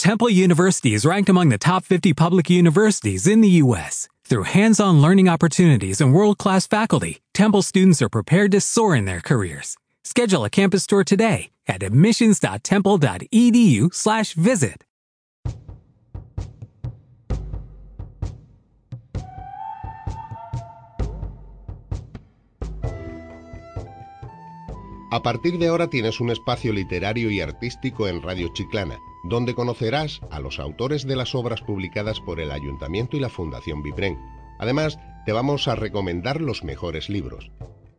Temple University is ranked among the top 50 public universities in the U.S. Through hands-on learning opportunities and world-class faculty, Temple students are prepared to soar in their careers. Schedule a campus tour today at admissions.temple.edu/visit. A partir de ahora tienes un espacio literario y artístico en Radio Chiclana, donde conocerás a los autores de las obras publicadas por el Ayuntamiento y la Fundación Bipren. Además, te vamos a recomendar los mejores libros.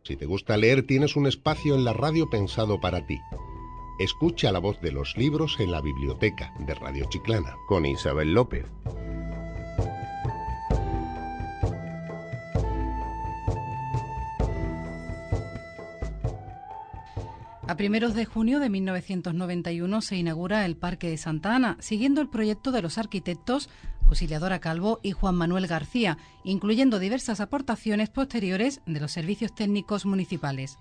Si te gusta leer, tienes un espacio en la radio pensado para ti. Escucha la voz de los libros en la biblioteca de Radio Chiclana con Isabel López. A primeros de junio de 1991 se inaugura el Parque de Santa Ana, siguiendo el proyecto de los arquitectos Auxiliadora Calvo y Juan Manuel García, incluyendo diversas aportaciones posteriores de los servicios técnicos municipales.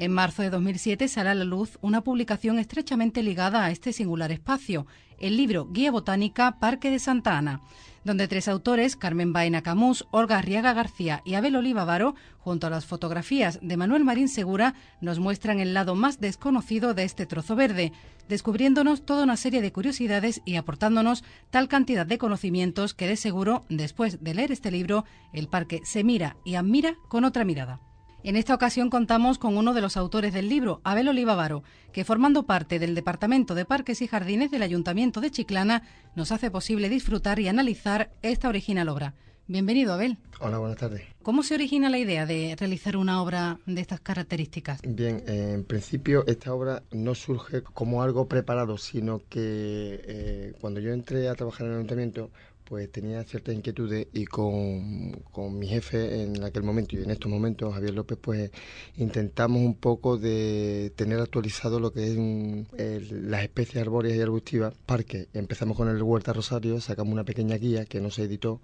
En marzo de 2007 sale a la luz una publicación estrechamente ligada a este singular espacio, el libro Guía Botánica Parque de Santa Ana, donde tres autores, Carmen Baena Camus, Olga Arriaga García y Abel Olivavaro, junto a las fotografías de Manuel Marín Segura, nos muestran el lado más desconocido de este trozo verde, descubriéndonos toda una serie de curiosidades y aportándonos tal cantidad de conocimientos que de seguro, después de leer este libro, el parque se mira y admira con otra mirada. En esta ocasión contamos con uno de los autores del libro, Abel Olivavaro, que formando parte del Departamento de Parques y Jardines del Ayuntamiento de Chiclana, nos hace posible disfrutar y analizar esta original obra. Bienvenido, Abel. Hola, buenas tardes. ¿Cómo se origina la idea de realizar una obra de estas características? Bien, en principio esta obra no surge como algo preparado, sino que eh, cuando yo entré a trabajar en el ayuntamiento, pues tenía ciertas inquietudes y con, con, mi jefe en aquel momento y en estos momentos, Javier López, pues intentamos un poco de tener actualizado lo que es las especies arbóreas y arbustivas. Parque, empezamos con el Huerta Rosario, sacamos una pequeña guía que no se editó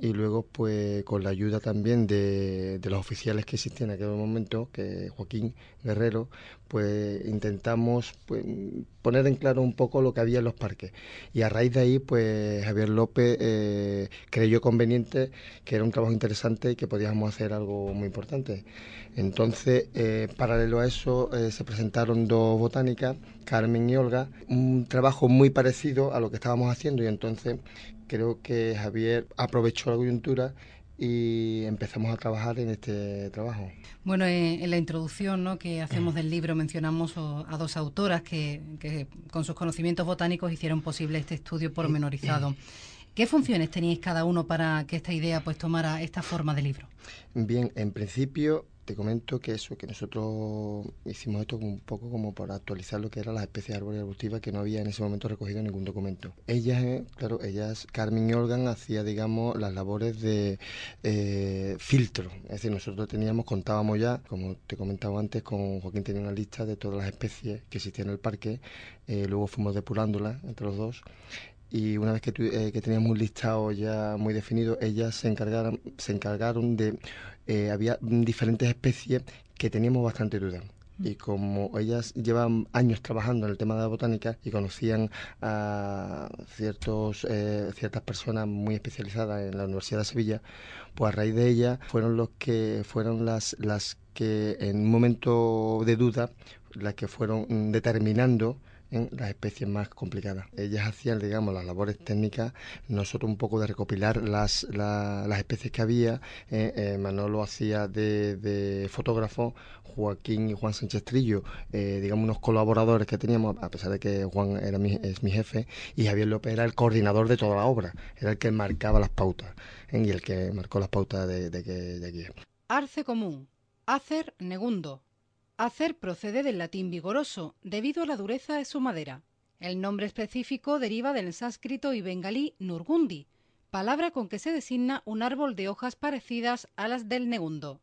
y luego pues con la ayuda también de, los oficiales que existían en aquel momento, que Joaquín Guerrero, pues intentamos pues, poner en claro un poco lo que había en los parques. Y a raíz de ahí, pues Javier López eh, creyó conveniente que era un trabajo interesante y que podíamos hacer algo muy importante. Entonces, eh, paralelo a eso, eh, se presentaron dos botánicas, Carmen y Olga, un trabajo muy parecido a lo que estábamos haciendo y entonces creo que Javier aprovechó la coyuntura y empezamos a trabajar en este trabajo. Bueno, eh, en la introducción ¿no? que hacemos del libro mencionamos a dos autoras que, que, con sus conocimientos botánicos hicieron posible este estudio pormenorizado. ¿Qué funciones teníais cada uno para que esta idea pues tomara esta forma de libro? Bien, en principio te comento que eso, que nosotros hicimos esto un poco como para actualizar lo que eran las especies árboles arbustivas que no había en ese momento recogido ningún documento. Ellas, eh, claro, ellas, Carmen y Olgan, hacía, digamos, las labores de eh, filtro. Es decir, nosotros teníamos, contábamos ya, como te comentaba antes, con Joaquín tenía una lista de todas las especies que existían en el parque, eh, luego fuimos depurándolas entre los dos y una vez que, que, teníamos un listado ya muy definido, ellas se encargaron, se encargaron de eh, había diferentes especies que teníamos bastante duda. Y como ellas llevan años trabajando en el tema de la botánica y conocían a ciertos, eh, ciertas personas muy especializadas en la Universidad de Sevilla, pues a raíz de ellas fueron los que fueron las, las que en un momento de duda, las que fueron determinando en las especies más complicadas. Ellas hacían, digamos, las labores técnicas, nosotros un poco de recopilar las, las especies que había. Eh, eh, Manolo hacía de, fotógrafo, Joaquín y Juan Sánchez Trillo, eh, digamos, unos colaboradores que teníamos, a pesar de que Juan era mi, es mi jefe, y Javier López era el coordinador de toda la obra, era el que marcaba las pautas y el que marcó las pautas de, de, de aquí. Arce común, hacer negundo, Hacer procede del latín vigoroso, debido a la dureza de su madera. El nombre específico deriva del sánscrito y bengalí nurgundi, palabra con que se designa un árbol de hojas parecidas a las del negundo.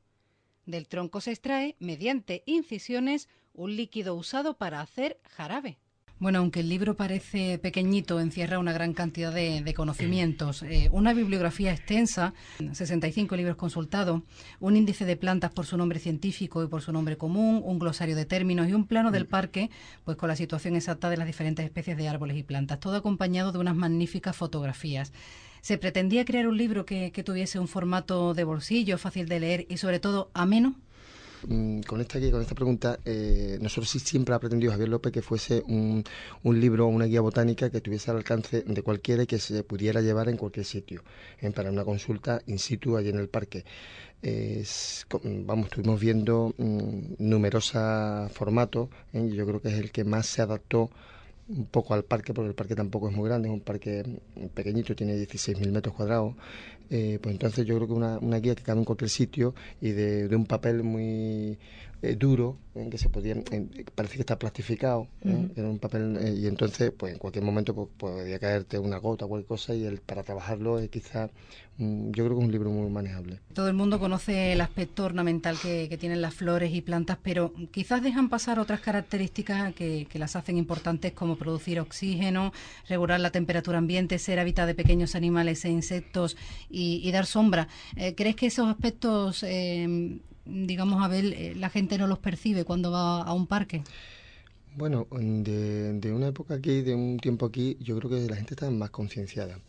Del tronco se extrae, mediante incisiones, un líquido usado para hacer jarabe. Bueno, aunque el libro parece pequeñito, encierra una gran cantidad de, conocimientos. Eh, una bibliografía extensa, 65 libros consultados, un índice de plantas por su nombre científico y por su nombre común, un glosario de términos y un plano del parque, pues con la situación exacta de las diferentes especies de árboles y plantas, todo acompañado de unas magníficas fotografías. ¿Se pretendía crear un libro que tuviese un formato de bolsillo, fácil de leer y sobre todo ameno? Mm, con esta con esta pregunta, eh, nosotros sí siempre ha pretendido Javier López que fuese un, un libro, una guía botánica que estuviese al alcance de cualquiera y que se pudiera llevar en cualquier sitio, eh, para una consulta in situ allí en el parque. vamos, estuvimos viendo mm, numerosos formatos, ¿eh? yo creo que es el que más se adaptó un poco al parque, porque el parque tampoco es muy grande, es un parque pequeñito, tiene 16.000 metros cuadrados. Eh, pues entonces yo creo que una, una guía que cabe en cualquier sitio y de, de un papel muy eh, duro, en que se podía, parece que está plastificado, en un papel, eh, y entonces pues en cualquier momento pues, podría caerte una gota o cualquier cosa y el, para trabajarlo es quizá, yo creo que es un libro muy manejable. Todo el mundo conoce el aspecto ornamental que, que tienen las flores y plantas, pero quizás dejan pasar otras características que, que, las hacen importantes como producir oxígeno, regular la temperatura ambiente, ser hábitat de pequeños animales e insectos y, dar sombra. Eh, ¿Crees que esos aspectos digamos, a ver, eh, la gente no los percibe cuando va a un parque? Bueno, de, de una época aquí, de un tiempo aquí, yo creo que la gente está más concienciada.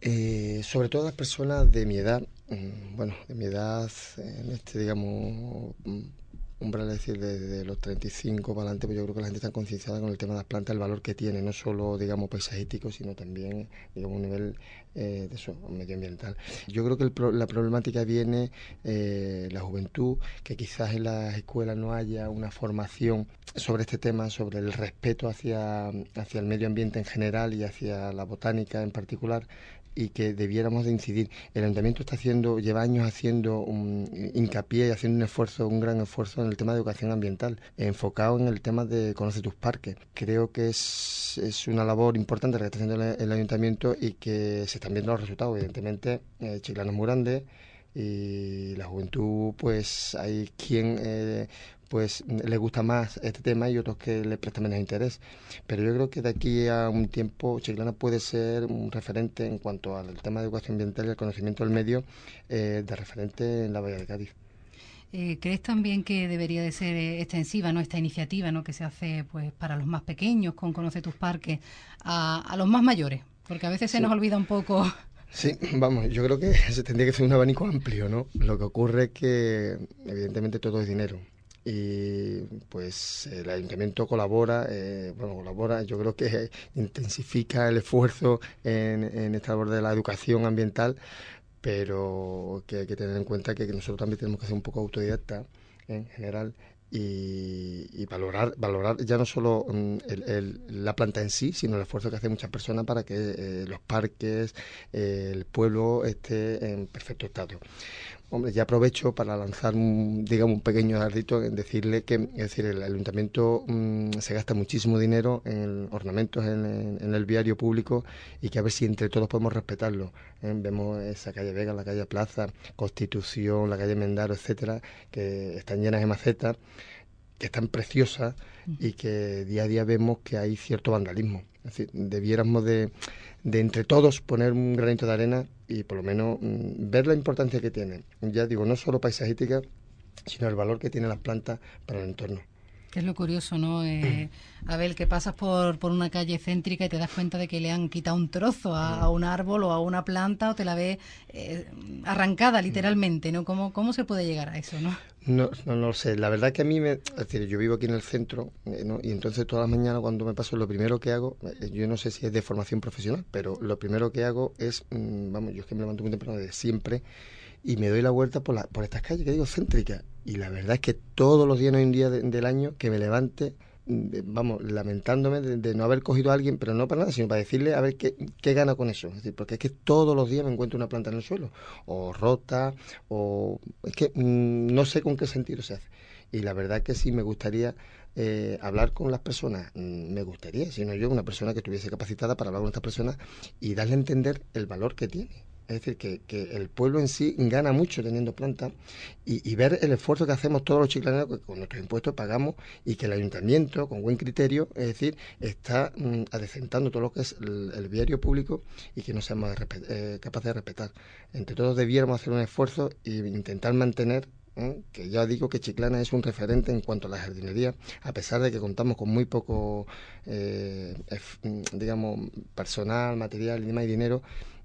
Eh, sobre todo las personas de mi edad, mm, bueno, de mi edad, este, digamos, umbral, es decir, desde los 35 para adelante, pues yo creo que la gente está concienciada con el tema de las plantas, el valor que tiene, no solo, digamos, paisajístico, sino también, digamos, un nivel eh, de medioambiental. Yo creo que la problemática viene eh, la juventud, que quizás en las escuelas no haya una formación sobre este tema, sobre el respeto hacia, hacia el medio ambiente en general y hacia la botánica en particular, y que debiéramos de incidir. El ayuntamiento está haciendo, lleva años haciendo un hincapié y haciendo un esfuerzo, un gran esfuerzo en el tema de educación ambiental, enfocado en el tema de conoce tus parques. Creo que es, es una labor importante la que está haciendo el, ayuntamiento y que se están viendo los resultados. Evidentemente, eh, es muy grande y la juventud, pues hay quien eh, pues le gusta más este tema y otros que le prestan menos interés. Pero yo creo que de aquí a un tiempo Chiclana puede ser un referente en cuanto al tema de educación ambiental y el conocimiento del medio eh, de referente en la Bahía de Cádiz. Eh, ¿Crees también que debería de ser extensiva ¿no? esta iniciativa ¿no? que se hace pues para los más pequeños con Conoce tus parques a, los más mayores? Porque a veces se nos olvida un poco Sí, vamos, yo creo que se tendría que ser un abanico amplio, ¿no? Lo que ocurre es que evidentemente todo es dinero y pues el ayuntamiento colabora, eh, bueno, colabora, yo creo que intensifica el esfuerzo en, en esta labor de la educación ambiental, pero que hay que tener en cuenta que, nosotros también tenemos que ser un poco autodidacta en general y, valorar valorar ya no solo mm, la planta en sí, sino el esfuerzo que hacen muchas personas para que eh, los parques, eh, el pueblo esté en perfecto estado. Hombre, ya aprovecho para lanzar, un, digamos, un pequeño ardito en decirle que, es decir, el ayuntamiento mm, se gasta muchísimo dinero en ornamentos en, el viario público y que a ver si entre todos podemos respetarlo. ¿eh? Vemos esa calle Vega, la calle Plaza, Constitución, la calle Mendaro, etcétera, que están llenas de macetas, que están preciosas y que día a día vemos que hay cierto vandalismo. Es decir, debiéramos de, de entre todos poner un granito de arena y por lo menos mm, ver la importancia que tiene. Ya digo, no solo paisajística, sino el valor que tienen las plantas para el entorno. Que es lo curioso, ¿no? Eh, Abel, que pasas por, por una calle céntrica y te das cuenta de que le han quitado un trozo a, un árbol o a una planta o te la ves eh, arrancada literalmente, ¿no? ¿Cómo, ¿Cómo se puede llegar a eso, no? No, no, lo sé. La verdad que a mí, me, es decir, yo vivo aquí en el centro eh, ¿no? y entonces todas las mañanas cuando me paso, lo primero que hago, eh, yo no sé si es de formación profesional, pero lo primero que hago es, mm, vamos, yo es que me levanto muy temprano de siempre y me doy la vuelta por, la, por estas calles que digo céntricas. Y la verdad es que todos los días no hay un día del año que me levante, vamos, lamentándome de, no haber cogido a alguien, pero no para nada, sino para decirle a ver qué, qué gana con eso. Es decir, porque es que todos los días me encuentro una planta en el suelo, o rota, o es que mm, no sé con qué sentido se hace. Y la verdad que sí me gustaría eh, hablar con las personas, mm, me gustaría, sino yo, una persona que estuviese capacitada para hablar con estas personas y darle a entender el valor que tiene Es decir, que, que el pueblo en sí gana mucho teniendo plantas y, ver el esfuerzo que hacemos todos los chiclaneros, que con nuestros impuestos pagamos y que el ayuntamiento, con buen criterio, es decir, está mm, adecentando todo lo que es el, viario público y que no seamos eh, capaces de respetar. Entre todos debiéramos hacer un esfuerzo e intentar mantener ¿eh? que ya digo que Chiclana es un referente en cuanto a la jardinería, a pesar de que contamos con muy poco, eh, digamos, personal, material y demás dinero,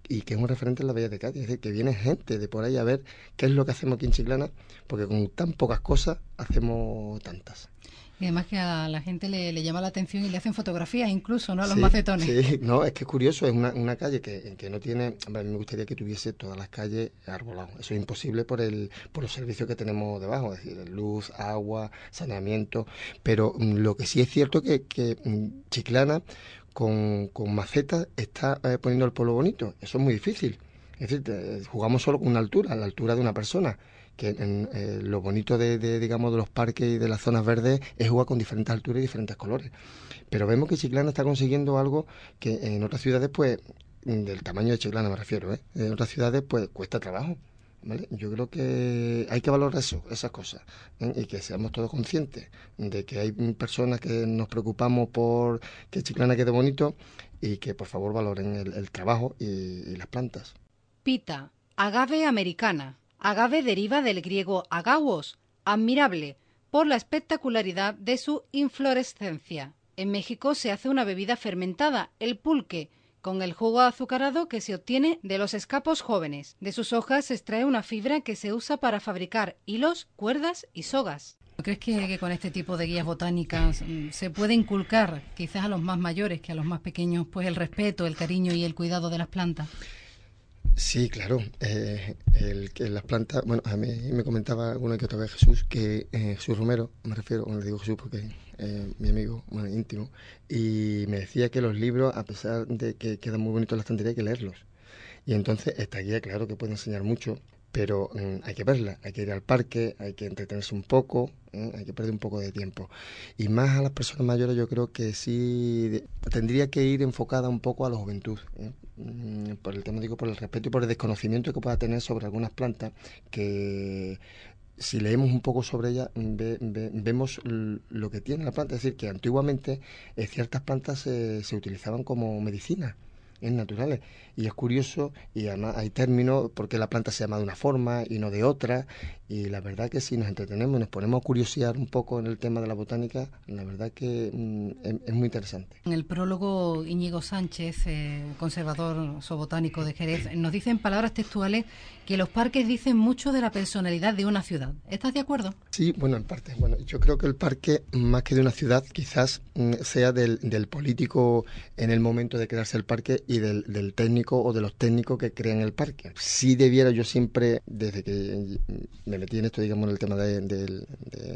y que es un referente en la Bella de Cádiz, es decir, que viene gente de por ahí a ver qué es lo que hacemos aquí en Chiclana, porque con tan pocas cosas hacemos tantas. Y además que a la gente le, llama la atención y le hacen fotografías incluso, ¿no? A los macetones. Sí, no, es que es curioso, es una, una calle que, que no tiene, a mí me gustaría que tuviese todas las calles arboladas. Eso es imposible por el por los servicios que tenemos debajo, es decir, luz, agua, saneamiento. Pero mm, lo que sí es cierto que, que mm, Chiclana con, con macetas está eh, poniendo el pueblo bonito. Eso es muy difícil. Es decir, jugamos solo con una altura, la altura de una persona que en, eh, lo bonito de, digamos, de los parques y de las zonas verdes es jugar con diferentes alturas y diferentes colores. Pero vemos que Chiclana está consiguiendo algo que en otras ciudades, pues, del tamaño de Chiclana me refiero, ¿eh? en otras ciudades, pues, cuesta trabajo. Yo creo que hay que valorar eso, esas cosas, ¿eh? y que seamos todos conscientes de que hay personas que nos preocupamos por que Chiclana quede bonito y que por favor valoren el, trabajo y, las plantas. Pita, agave americana. Agave deriva del griego agavos, admirable, por la espectacularidad de su inflorescencia. En México se hace una bebida fermentada, el pulque, con el jugo azucarado que se obtiene de los escapos jóvenes. De sus hojas se extrae una fibra que se usa para fabricar hilos, cuerdas y sogas. ¿Crees que, que, con este tipo de guías botánicas mm, se puede inculcar quizás a los más mayores que a los más pequeños pues el respeto, el cariño y el cuidado de las plantas? Sí, claro. Eh, el, que las plantas, bueno, a mí me comentaba alguna que otra vez Jesús, que eh, Jesús Romero, me refiero, bueno, le digo Jesús porque eh, mi amigo bueno, íntimo, y me decía que los libros, a pesar de que quedan muy bonitos en la estantería, hay que leerlos. Y entonces esta guía, claro que puede enseñar mucho, pero mm, hay que verla, hay que ir al parque, hay que entretenerse un poco, ¿eh? hay que perder un poco de tiempo. Y más a las personas mayores yo creo que sí tendría que ir enfocada un poco a la juventud, ¿eh? mm, por el tema, digo, por el respeto y por el desconocimiento que pueda tener sobre algunas plantas que si leemos un poco sobre ella, vemos lo que tiene la planta. Es decir, que antiguamente eh, ciertas plantas se utilizaban como medicina es naturales. Y es curioso, y además hay términos, porque la planta se llama de una forma y no de otra, y la verdad que si nos entretenemos y nos ponemos a curiosear un poco en el tema de la botánica, la verdad que mm, es, muy interesante. En el prólogo, Íñigo Sánchez, eh, conservador zobotánico de Jerez, nos dice en palabras textuales que los parques dicen mucho de la personalidad de una ciudad. ¿Estás de acuerdo? Sí, bueno, en parte. Bueno, yo creo que el parque, más que de una ciudad, quizás mm, sea del, del político en el momento de crearse el parque y del, técnico o de los técnicos que crean el parque. Si debiera yo siempre, desde que me metí en esto, digamos, en el tema de,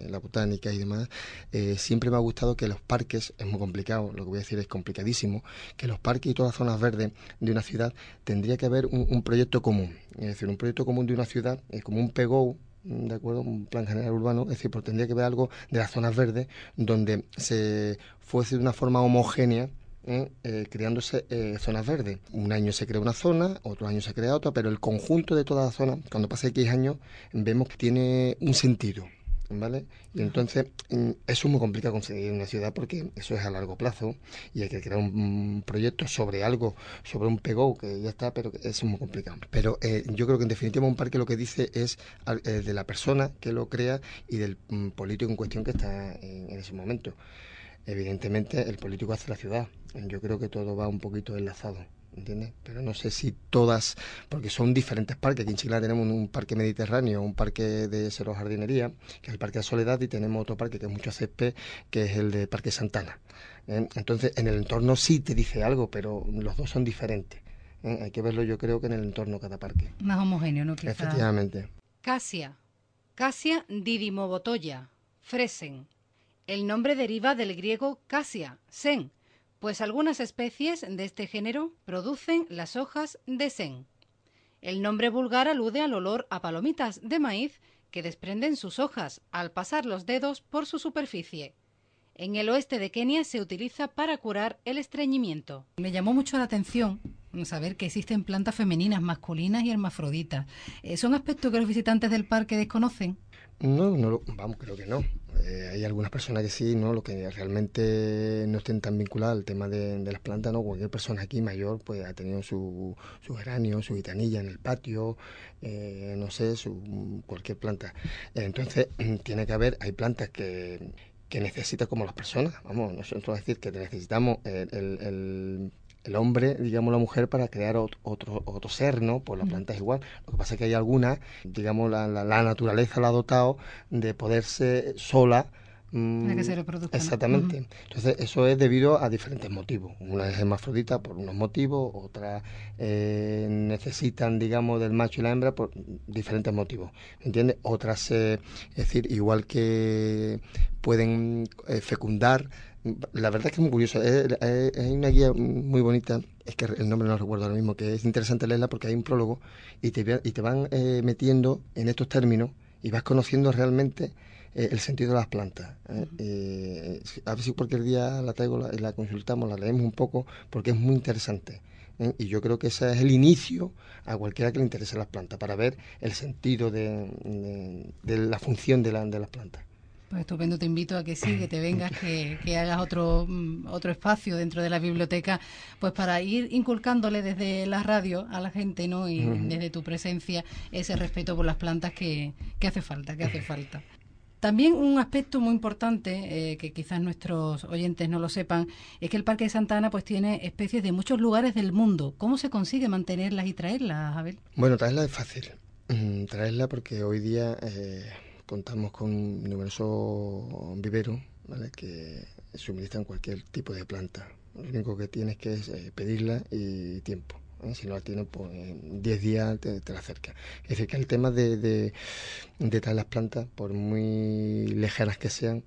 la botánica y demás, eh, siempre me ha gustado que los parques, es muy complicado, lo que voy a decir es complicadísimo, que los parques y todas las zonas verdes de una ciudad tendría que haber un, proyecto común. Es decir, un proyecto común de una ciudad, es como un PEGO, de acuerdo, un plan general urbano, es decir, pues tendría que haber algo de las zonas verdes donde se fuese de una forma homogénea ¿eh? Eh, creándose eh, zonas verdes. Un año se crea una zona, otro año se crea otra, pero el conjunto de toda la zona, cuando pasa X años, vemos que tiene un sentido. ¿Vale? Y entonces mm, eso es muy complicado conseguir en una ciudad porque eso es a largo plazo y hay que crear un, proyecto sobre algo, sobre un pego que ya está, pero eso es muy complicado. Pero yo creo que en definitiva un parque lo que dice es de la persona que lo crea y del mm, político en cuestión que está en ese momento. Evidentemente el político hace la ciudad. Yo creo que todo va un poquito enlazado. ¿entiendes? Pero no sé si todas, porque son diferentes parques. Aquí en Chile tenemos un parque mediterráneo, un parque de cero jardinería, que es el Parque de Soledad, y tenemos otro parque que es mucho césped, que es el de Parque Santana. ¿eh? Entonces, en el entorno sí te dice algo, pero los dos son diferentes. ¿eh? Hay que verlo, yo creo que en el entorno cada parque. Más homogéneo, ¿no? Efectivamente. Casia. Casia didimobotoya. Fresen. El nombre deriva del griego casia, sen, pues algunas especies de este género producen las hojas de sen. El nombre vulgar alude al olor a palomitas de maíz que desprenden sus hojas al pasar los dedos por su superficie. En el oeste de Kenia se utiliza para curar el estreñimiento. Me llamó mucho la atención saber que existen plantas femeninas, masculinas y hermafroditas. Eh, ¿Son aspectos que los visitantes del parque desconocen? No, no vamos, creo que no. Eh, hay algunas personas que sí, ¿no? Lo que realmente no estén tan vinculadas al tema de, las plantas, ¿no? Cualquier persona aquí mayor, pues ha tenido su, su geranio, su gitanilla en el patio, eh, no sé, su, cualquier planta. Entonces, tiene que haber, hay plantas que, que necesitan como las personas, vamos, nosotros decir que necesitamos el hombre, digamos la mujer, para crear otro, otro ser, ¿no? Pues la planta es igual. Lo que pasa es que hay algunas, digamos, la, la, naturaleza la ha dotado de poderse sola Mm, que se reproduzca. Exactamente. Entonces, eso es debido a diferentes motivos. Una es hermafrodita por unos motivos, otras eh, necesitan, digamos, del macho y la hembra por diferentes motivos. ¿Entiendes? Otras, eh, es decir, igual que pueden eh, fecundar. La verdad es que es muy curioso. Hay una guía muy bonita, es que el nombre no lo recuerdo ahora mismo, que es interesante leerla porque hay un prólogo y te, y te van metiendo en estos términos y vas conociendo realmente eh, el sentido de las plantas. ¿eh? Eh, a ver si cualquier día la traigo y la, consultamos, la leemos un poco, porque es muy interesante. Y yo creo que ese es el inicio a cualquiera que le interese las plantas, para ver el sentido de, la función de, de las plantas. Pues estupendo, te invito a que sí, que te vengas, que, que, hagas otro, mm, otro espacio dentro de la biblioteca, pues para ir inculcándole desde la radio a la gente, ¿no? Y desde tu presencia ese respeto por las plantas que, que hace falta, que hace falta. También un aspecto muy importante, eh, que quizás nuestros oyentes no lo sepan, es que el Parque de Santa Ana pues tiene especies de muchos lugares del mundo. ¿Cómo se consigue mantenerlas y traerlas, Abel? Bueno, traerlas es fácil. Mm, traerlas porque hoy día eh, contamos con numerosos viveros que suministran cualquier tipo de planta. Lo único que tienes que es eh, pedirla y tiempo. ¿eh? si no la tienen, pues en 10 días te, la acerca. Es decir, que el tema de, de, traer las plantas, por muy ligeras que sean,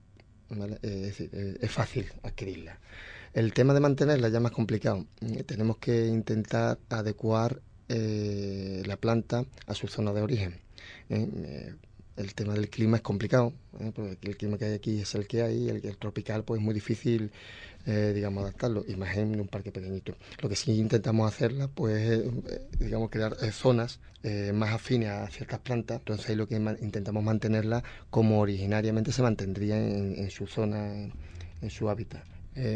es, es, fácil adquirirlas. El tema de mantenerla ya es más complicado. Eh, tenemos que intentar adecuar eh, la planta a su zona de origen. El tema del clima es complicado, porque el clima que hay aquí es el que hay, el, el tropical pues es muy difícil eh, digamos, adaptarlo, y más un parque pequeñito. Lo que sí intentamos hacerla, pues, eh, digamos, crear eh, zonas más afines a ciertas plantas, entonces ahí lo que intentamos mantenerla como originariamente se mantendría en, su zona, en, su hábitat.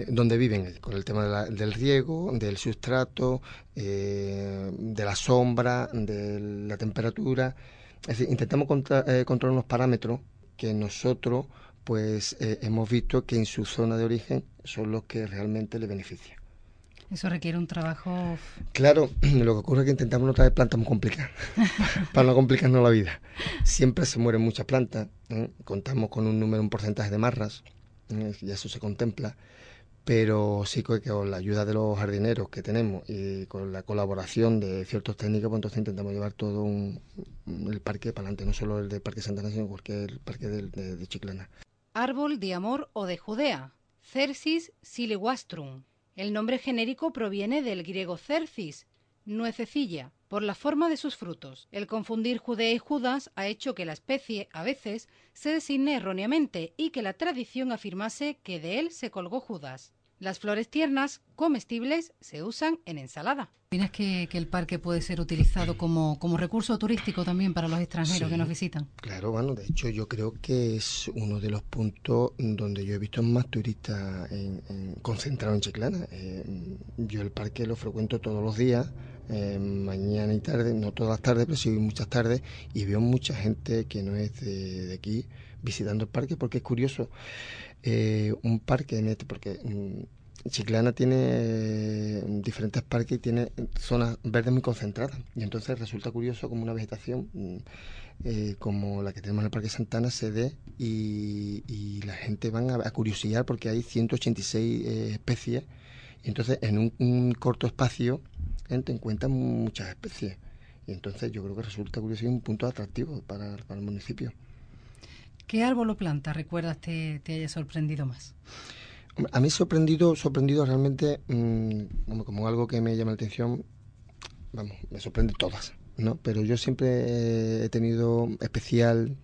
donde viven, con el tema del riego, del sustrato, de la sombra, de la temperatura. Es decir, intentamos controlar unos parámetros que nosotros pues eh, hemos visto que en su zona de origen son los que realmente le benefician. Eso requiere un trabajo. Claro, lo que ocurre es que intentamos no traer plantas muy complicadas, para no complicarnos la vida. Siempre se mueren muchas plantas, ¿eh? contamos con un número, un porcentaje de marras, ¿eh? y eso se contempla, pero sí que con la ayuda de los jardineros que tenemos y con la colaboración de ciertos técnicos, pues entonces intentamos llevar todo el parque para adelante, no solo el del Parque Santana, sino cualquier parque de Chiclana árbol de amor o de Judea, Cercis silewastrum. El nombre genérico proviene del griego cercis, nuececilla, por la forma de sus frutos. El confundir Judea y Judas ha hecho que la especie, a veces, se designe erróneamente y que la tradición afirmase que de él se colgó Judas. Las flores tiernas, comestibles, se usan en ensalada. ¿Opinas que, que, el parque puede ser utilizado como, como recurso turístico también para los extranjeros que nos visitan? Claro, bueno, de hecho yo creo que es uno de los puntos donde yo he visto más turistas en, concentrados en Chiclana. Eh, yo el parque lo frecuento todos los días, eh, mañana y tarde, no todas las tardes, pero sí muchas tardes, y veo mucha gente que no es de, de aquí visitando el parque porque es curioso eh, un parque en este, porque mm, Chiclana tiene eh, diferentes parques y tiene zonas verdes muy concentradas. Y entonces resulta curioso como una vegetación mm, eh, como la que tenemos en el Parque Santana se dé y, la gente van a, curiosidad porque hay 186 especies. Y entonces en un, corto espacio te encuentran muchas especies. Y entonces yo creo que resulta curioso y un punto atractivo para el municipio. ¿Qué árbol o planta recuerdas te, te haya sorprendido más? A mí sorprendido, sorprendido realmente mm, como, algo que me llama la atención, vamos, me sorprende todas, ¿no? Pero yo siempre he tenido especial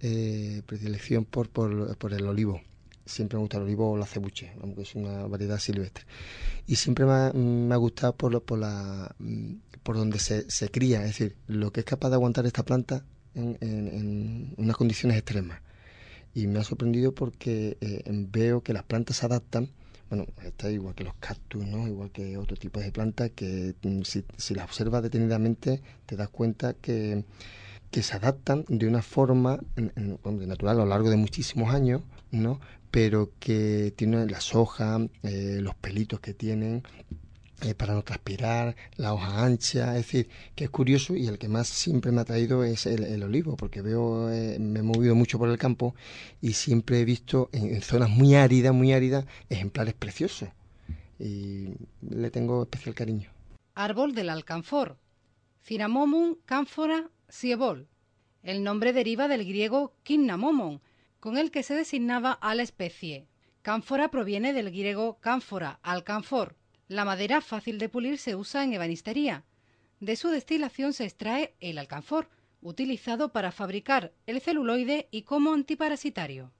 eh, predilección por, por, el olivo. siempre me gusta el olivo o la cebuche, aunque es una variedad silvestre. Y siempre me ha, gustado por, por, la, por donde se, se, cría, es decir, lo que es capaz de aguantar esta planta en, unas condiciones extremas. Y me ha sorprendido porque eh, veo que las plantas se adaptan bueno, está igual que los cactus, ¿no? igual que otro tipo de plantas que mm, si, si las observas detenidamente te das cuenta que, que se adaptan de una forma natural a lo largo de muchísimos años, ¿no? pero que tienen las hojas, eh, los pelitos que tienen, eh, para no transpirar, la hoja ancha, es decir, que es curioso y el que más siempre me ha traído es el, olivo, porque veo, eh, me he movido mucho por el campo y siempre he visto en, zonas muy áridas, muy áridas, ejemplares preciosos y le tengo especial cariño. Árbol del alcanfor, Cinnamomum cánfora siebol. El nombre deriva del griego kinnamomon, con el que se designaba a la especie. Cánfora proviene del griego cánfora, alcanfor. La madera fácil de pulir se usa en ebanistería. De su destilación se extrae el alcanfor, utilizado para fabricar el celuloide y como antiparasitario.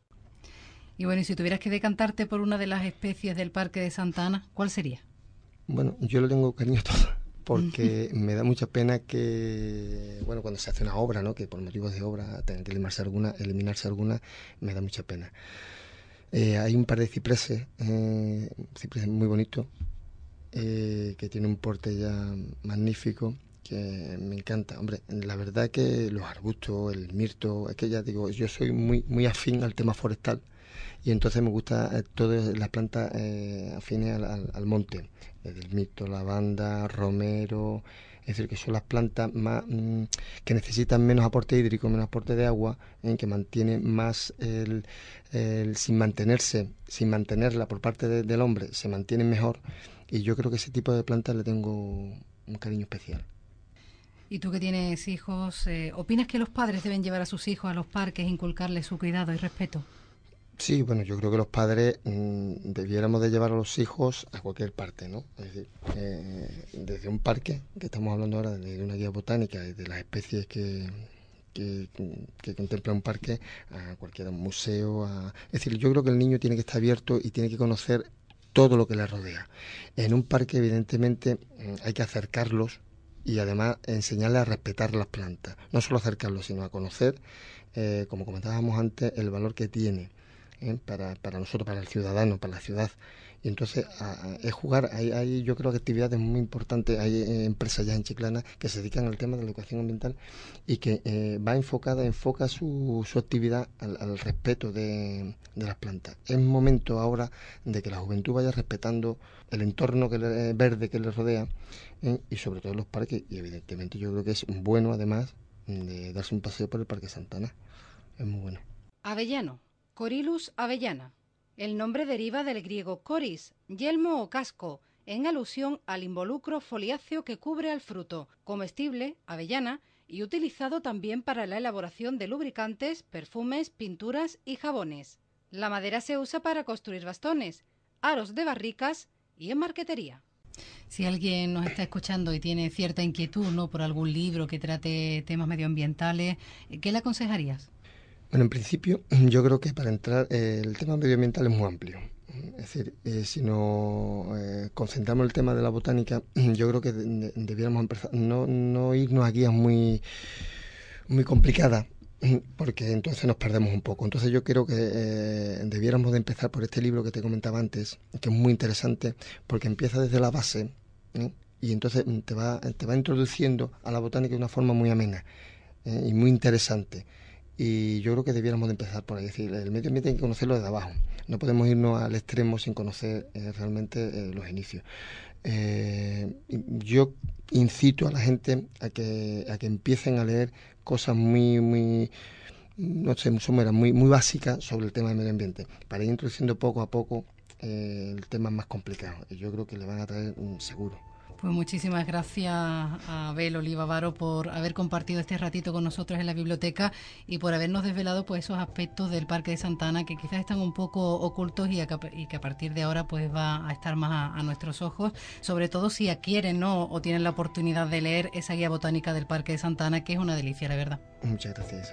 Y bueno, y si tuvieras que decantarte por una de las especies del Parque de Santa Ana, ¿cuál sería? Bueno, yo le tengo cariño a todas, porque me da mucha pena que, bueno, cuando se hace una obra, ¿no? Que por motivos de obra tengan que eliminarse alguna, eliminarse alguna, me da mucha pena. Eh, hay un par de cipreses, eh, cipreses muy bonitos, eh, que tiene un porte ya magnífico que me encanta. Hombre, la verdad que los arbustos, el mirto, es que ya digo, yo soy muy muy afín al tema forestal y entonces me gusta eh, todas las plantas eh, afines al, monte, el mirto, lavanda, romero, es decir, que son las plantas más mm, que necesitan menos aporte hídrico, menos aporte de agua, en que mantiene más el, sin mantenerse, sin mantenerla por parte del hombre, se mantiene mejor y yo creo que ese tipo de plantas le tengo un cariño especial. Y tú que tienes hijos, eh, ¿opinas que los padres deben llevar a sus hijos a los parques, inculcarles su cuidado y respeto? Sí, bueno, yo creo que los padres mm, debiéramos de llevar a los hijos a cualquier parte, ¿no? Es decir, eh, desde un parque, que estamos hablando ahora de una guía botánica, de las especies que, que, que, contempla un parque, a cualquier museo. A... Es decir, yo creo que el niño tiene que estar abierto y tiene que conocer todo lo que le rodea. En un parque, evidentemente, mm, hay que acercarlos y además enseñarles a respetar las plantas. No solo acercarlos, sino a conocer, eh, como comentábamos antes, el valor que tiene ¿eh? para nosotros, para el ciudadano, para la ciudad. Y entonces es jugar, hay, hay, yo creo que actividades muy importantes, hay eh, empresas ya en Chiclana que se dedican al tema de la educación ambiental y que eh, va enfocada, enfoca su, actividad al, respeto de, las plantas. Es momento ahora de que la juventud vaya respetando el entorno que verde que le rodea ¿eh? y sobre todo los parques y evidentemente yo creo que es bueno además de darse un paseo por el Parque Santana. Es muy bueno. Avellano, Corilus avellana. El nombre deriva del griego coris, yelmo o casco, en alusión al involucro foliáceo que cubre al fruto, comestible, avellana, y utilizado también para la elaboración de lubricantes, perfumes, pinturas y jabones. La madera se usa para construir bastones, aros de barricas y en marquetería. Si alguien nos está escuchando y tiene cierta inquietud ¿no? por algún libro que trate temas medioambientales, ¿qué le aconsejarías? Bueno, en principio yo creo que para entrar eh, el tema medioambiental es muy amplio. Es decir, eh, si nos eh, concentramos en el tema de la botánica, yo creo que debiéramos empezar, no, no irnos a guías muy, muy complicadas, porque entonces nos perdemos un poco. Entonces yo creo que debiéramos de empezar por este libro que te comentaba antes, que es muy interesante, porque empieza desde la base y entonces te va, te va introduciendo a la botánica de una forma muy amena y muy interesante. Y yo creo que debiéramos de empezar por ahí. Es decir, el medio ambiente hay que conocerlo desde abajo. No podemos irnos al extremo sin conocer eh, realmente eh, los inicios. Eh, yo incito a la gente a que, a que empiecen a leer cosas muy, muy, no sé, muy, muy básicas sobre el tema del medio ambiente, para ir introduciendo poco a poco el tema más complicado. Y yo creo que le van a traer un seguro. Pues muchísimas gracias a Abel Olivavaro por haber compartido este ratito con nosotros en la biblioteca y por habernos desvelado pues esos aspectos del Parque de Santana que quizás están un poco ocultos y, que a partir de ahora pues va a estar más a, nuestros ojos, sobre todo si adquieren o tienen la oportunidad de leer esa guía botánica del Parque de Santana que es una delicia, la verdad. Muchas gracias.